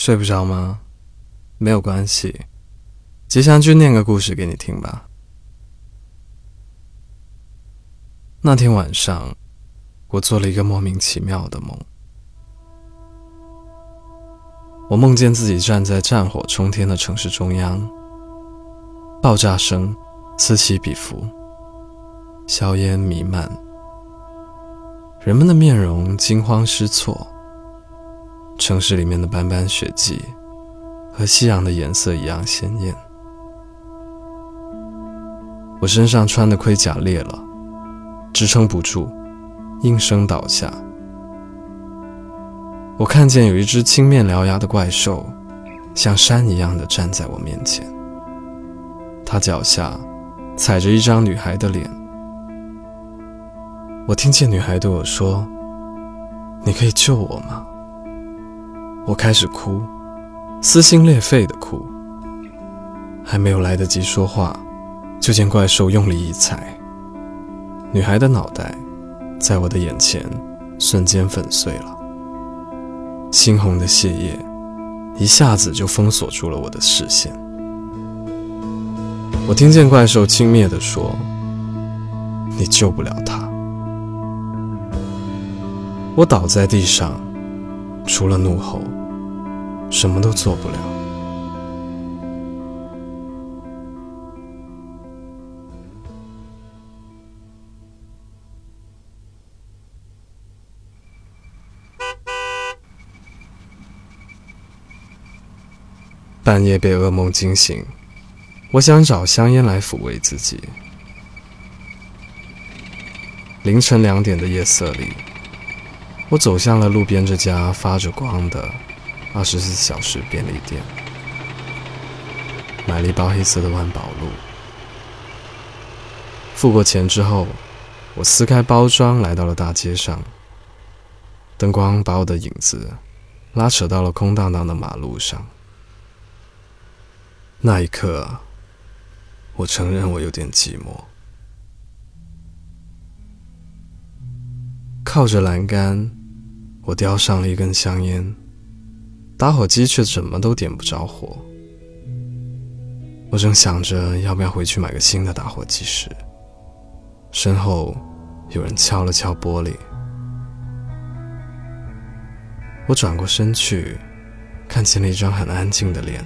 睡不着吗？没有关系，吉祥君念个故事给你听吧。那天晚上，我做了一个莫名其妙的梦。我梦见自己站在战火冲天的城市中央，爆炸声此起彼伏，硝烟弥漫，人们的面容惊慌失措。城市里面的斑斑血迹，和夕阳的颜色一样鲜艳。我身上穿的盔甲裂了，支撑不住，应声倒下。我看见有一只青面獠牙的怪兽，像山一样的站在我面前。它脚下踩着一张女孩的脸。我听见女孩对我说：“你可以救我吗？”我开始哭，撕心裂肺的哭。还没有来得及说话，就见怪兽用力一踩，女孩的脑袋在我的眼前瞬间粉碎了。猩红的血液一下子就封锁住了我的视线。我听见怪兽轻蔑地说：“你救不了他。”我倒在地上。除了怒吼，什么都做不了。半夜被噩梦惊醒，我想找香烟来抚慰自己。凌晨两点的夜色里。我走向了路边这家发着光的二十四小时便利店，买了一包黑色的万宝路。付过钱之后，我撕开包装，来到了大街上。灯光把我的影子拉扯到了空荡荡的马路上。那一刻，我承认我有点寂寞，靠着栏杆。我叼上了一根香烟，打火机却怎么都点不着火。我正想着要不要回去买个新的打火机时，身后有人敲了敲玻璃。我转过身去，看见了一张很安静的脸，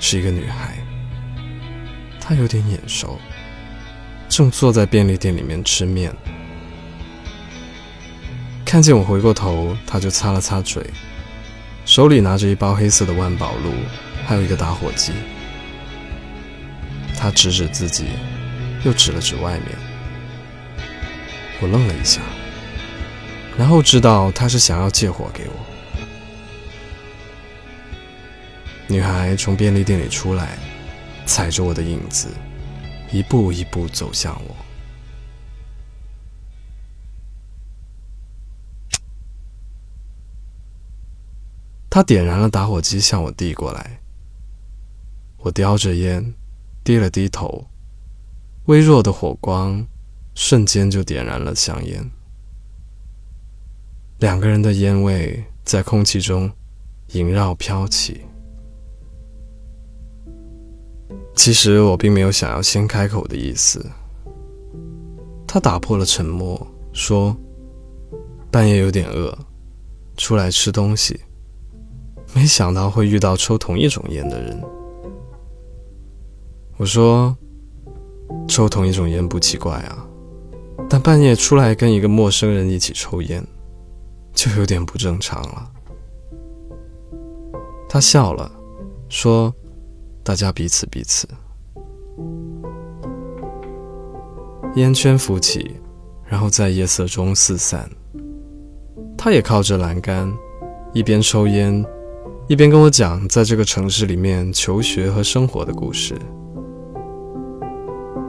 是一个女孩。她有点眼熟，正坐在便利店里面吃面。看见我回过头，她就擦了擦嘴，手里拿着一包黑色的万宝路，还有一个打火机。他指指自己，又指了指外面。我愣了一下，然后知道他是想要借火给我。女孩从便利店里出来，踩着我的影子，一步一步走向我。他点燃了打火机，向我递过来。我叼着烟，低了低头，微弱的火光瞬间就点燃了香烟。两个人的烟味在空气中萦绕飘起。其实我并没有想要先开口的意思。他打破了沉默，说：“半夜有点饿，出来吃东西。”没想到会遇到抽同一种烟的人。我说：“抽同一种烟不奇怪啊，但半夜出来跟一个陌生人一起抽烟，就有点不正常了。”他笑了，说：“大家彼此彼此。”烟圈浮起，然后在夜色中四散。他也靠着栏杆，一边抽烟。一边跟我讲在这个城市里面求学和生活的故事，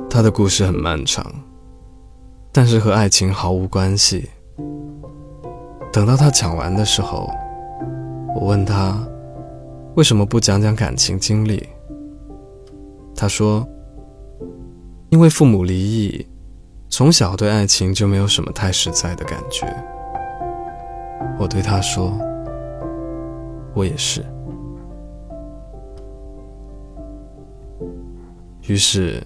他的故事很漫长，但是和爱情毫无关系。等到他讲完的时候，我问他为什么不讲讲感情经历，他说因为父母离异，从小对爱情就没有什么太实在的感觉。我对他说。我也是。于是，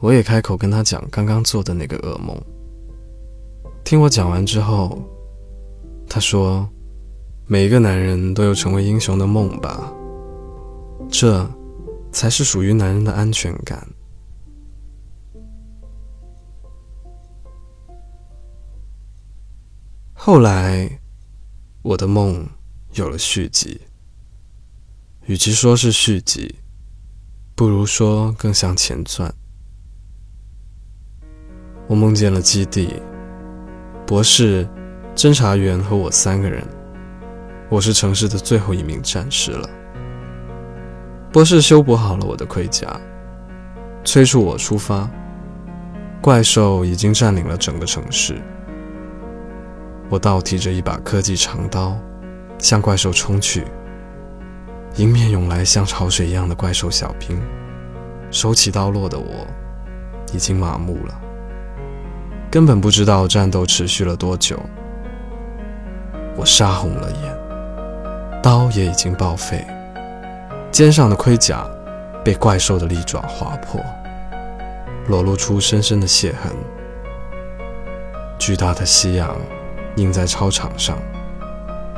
我也开口跟他讲刚刚做的那个噩梦。听我讲完之后，他说：“每一个男人都有成为英雄的梦吧，这才是属于男人的安全感。”后来，我的梦有了续集。与其说是续集，不如说更像前传。我梦见了基地、博士、侦查员和我三个人。我是城市的最后一名战士了。博士修补好了我的盔甲，催促我出发。怪兽已经占领了整个城市。我倒提着一把科技长刀，向怪兽冲去。迎面涌来像潮水一样的怪兽小兵，手起刀落的我，已经麻木了，根本不知道战斗持续了多久。我杀红了眼，刀也已经报废，肩上的盔甲被怪兽的利爪划破，裸露出深深的血痕。巨大的夕阳。映在操场上，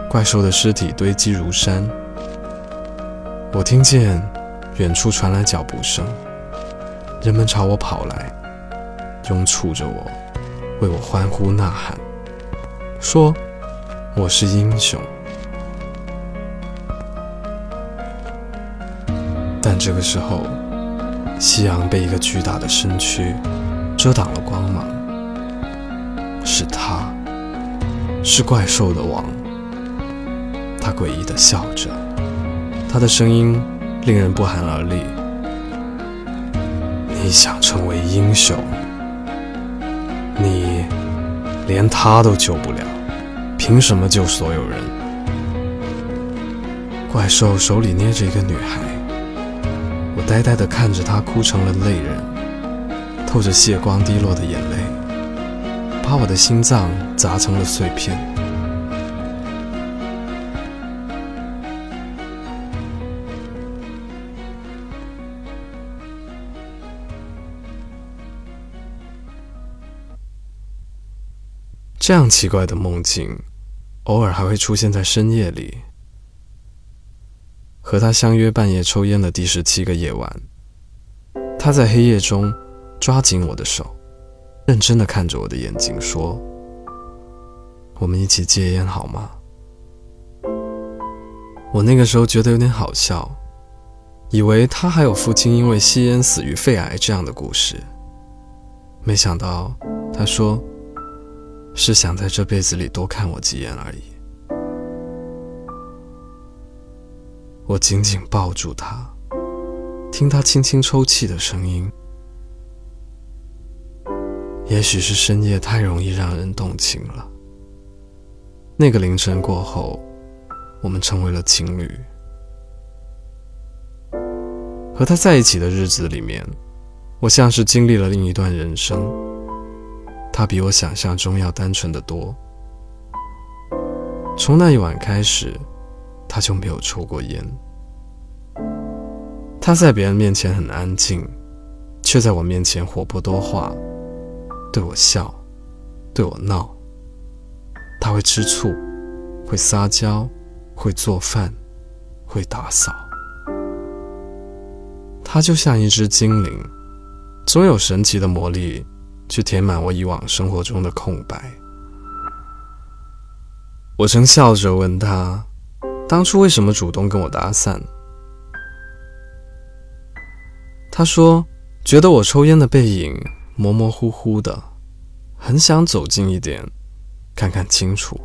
怪兽的尸体堆积如山。我听见远处传来脚步声，人们朝我跑来，拥簇着我，为我欢呼呐喊，说我是英雄。但这个时候，夕阳被一个巨大的身躯遮挡了光芒，是他。是怪兽的王，他诡异的笑着，他的声音令人不寒而栗。你想成为英雄，你连他都救不了，凭什么救所有人？怪兽手里捏着一个女孩，我呆呆的看着她哭成了泪人，透着血光滴落的眼泪。把我的心脏砸成了碎片。这样奇怪的梦境，偶尔还会出现在深夜里。和他相约半夜抽烟的第十七个夜晚，他在黑夜中抓紧我的手。认真的看着我的眼睛说：“我们一起戒烟好吗？”我那个时候觉得有点好笑，以为他还有父亲因为吸烟死于肺癌这样的故事。没想到他说：“是想在这辈子里多看我几眼而已。”我紧紧抱住他，听他轻轻抽泣的声音。也许是深夜太容易让人动情了。那个凌晨过后，我们成为了情侣。和他在一起的日子里面，我像是经历了另一段人生。他比我想象中要单纯的多。从那一晚开始，他就没有抽过烟。他在别人面前很安静，却在我面前活泼多话。对我笑，对我闹。他会吃醋，会撒娇，会做饭，会打扫。他就像一只精灵，总有神奇的魔力去填满我以往生活中的空白。我曾笑着问他，当初为什么主动跟我搭讪？他说，觉得我抽烟的背影。模模糊糊的，很想走近一点，看看清楚。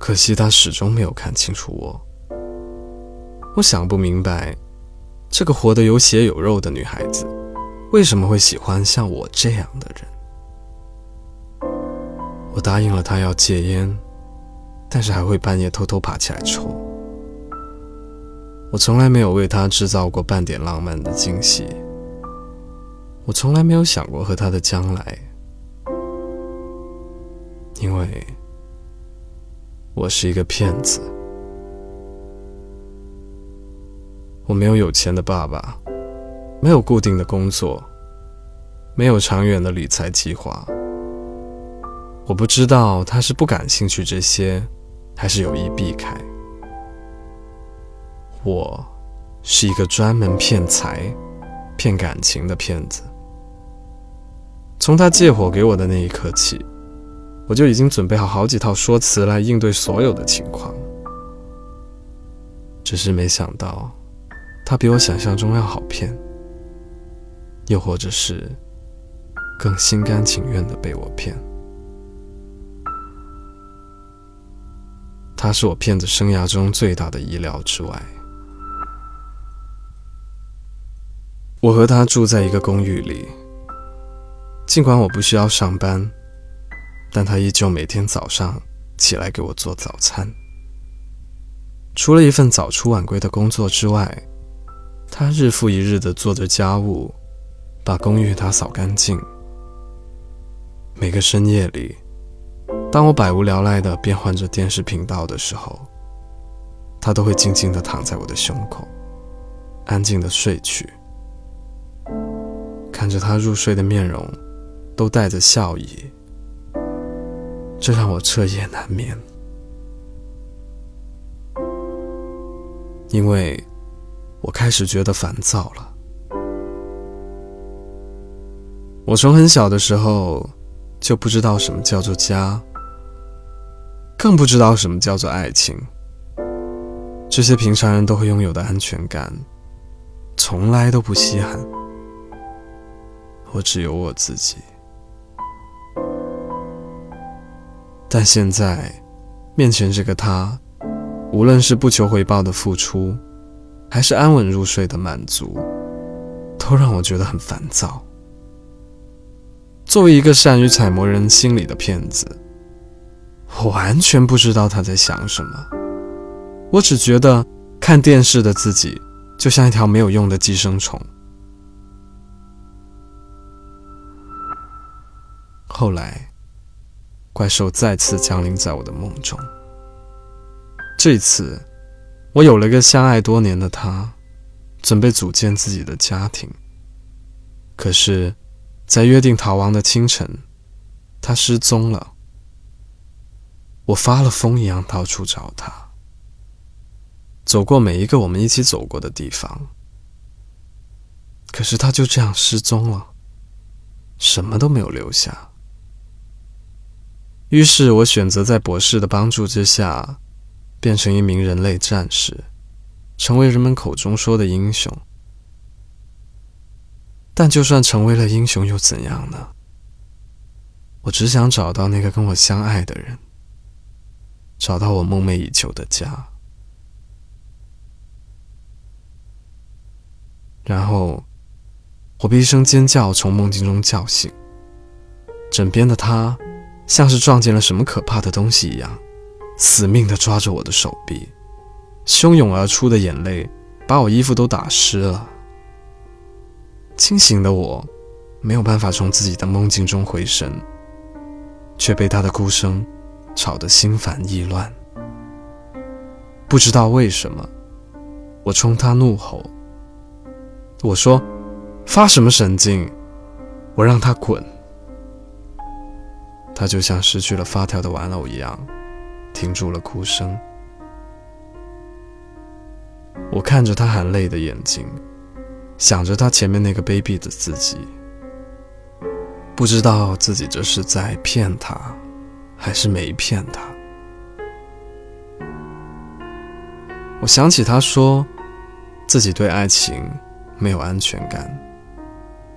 可惜他始终没有看清楚我。我想不明白，这个活得有血有肉的女孩子，为什么会喜欢像我这样的人？我答应了他要戒烟但是还会半夜偷偷爬起来抽。我从来没有为他制造过半点浪漫的惊喜。我从来没有想过和他的将来。因为我是一个骗子。我没有有钱的爸爸。没有固定的工作，没有长远的理财计划。我不知道他是不感兴趣这些，还是有意避开。我是一个专门骗财、骗感情的骗子。从他借火给我的那一刻起，我就已经准备好好几套说辞来应对所有的情况。只是没想到，他比我想象中要好骗，又或者是更心甘情愿的被我骗。他是我骗子生涯中最大的意料之外。我和他住在一个公寓里，尽管我不需要上班，但他依旧每天早上起来给我做早餐。除了一份早出晚归的工作之外，他日复一日的做着家务，把公寓打扫干净。每个深夜里。当我百无聊赖地变换着电视频道的时候，他都会静静地躺在我的胸口，安静地睡去。看着他入睡的面容，都带着笑意，这让我彻夜难眠。因为，我开始觉得烦躁了。我从很小的时候就不知道什么叫做家。更不知道什么叫做爱情。这些平常人都会拥有的安全感，从来都不稀罕。我只有我自己。但现在，面前这个他，无论是不求回报的付出，还是安稳入睡的满足，都让我觉得很烦躁。作为一个善于揣摩人心理的骗子。我完全不知道他在想什么，我只觉得看电视的自己就像一条没有用的寄生虫。后来，怪兽再次降临在我的梦中。这次，我有了个相爱多年的他，准备组建自己的家庭。可是，在约定逃亡的清晨，他失踪了。我发了疯一样到处找他，走过每一个我们一起走过的地方，可是他就这样失踪了，什么都没有留下。于是我选择在博士的帮助之下，变成一名人类战士，成为人们口中说的英雄。但就算成为了英雄又怎样呢？我只想找到那个跟我相爱的人。找到我梦寐以求的家，然后我被一声尖叫从梦境中叫醒。枕边的他像是撞见了什么可怕的东西一样，死命的抓着我的手臂，汹涌而出的眼泪把我衣服都打湿了。清醒的我没有办法从自己的梦境中回神，却被他的哭声。吵得心烦意乱，不知道为什么，我冲他怒吼。我说：“发什么神经？我让他滚。”他就像失去了发条的玩偶一样，停住了哭声。我看着他含泪的眼睛，想着他前面那个卑鄙的自己，不知道自己这是在骗他。还是没骗他。我想起他说自己对爱情没有安全感，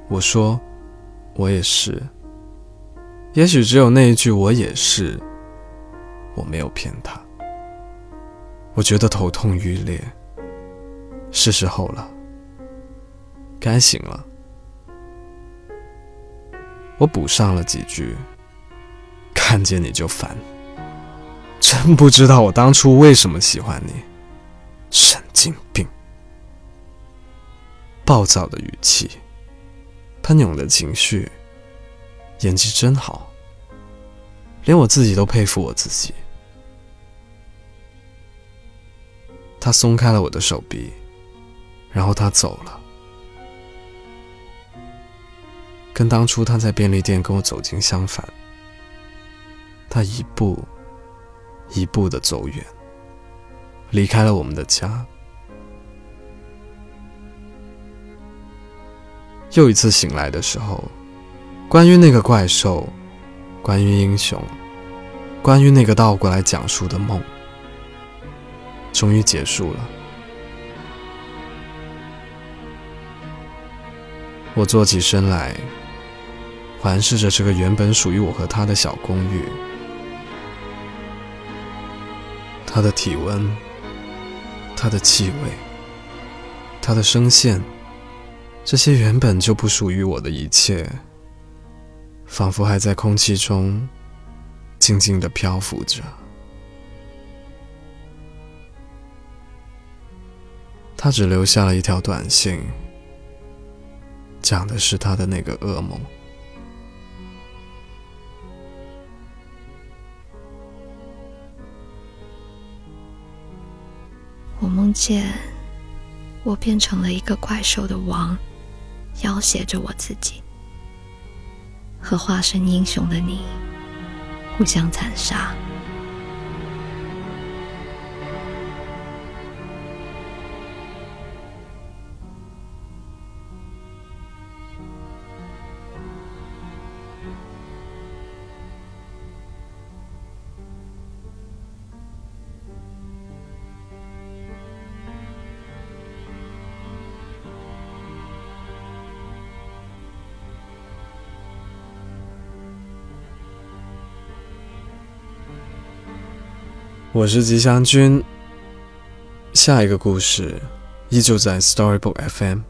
我说我也是。也许只有那一句“我也是”，我没有骗他。我觉得头痛欲裂，是时候了，该醒了。我补上了几句。看见你就烦，真不知道我当初为什么喜欢你，神经病！暴躁的语气，喷涌的情绪，演技真好，连我自己都佩服我自己。他松开了我的手臂，然后他走了，跟当初他在便利店跟我走近相反。他一步一步的走远，离开了我们的家。又一次醒来的时候，关于那个怪兽，关于英雄，关于那个倒过来讲述的梦，终于结束了。我坐起身来，环视着这个原本属于我和他的小公寓。他的体温，他的气味，他的声线，这些原本就不属于我的一切，仿佛还在空气中静静的漂浮着。他只留下了一条短信，讲的是他的那个噩梦。我梦见我变成了一个怪兽的王，要挟着我自己，和化身英雄的你互相残杀。我是吉祥君，下一个故事依旧在 Storybook FM，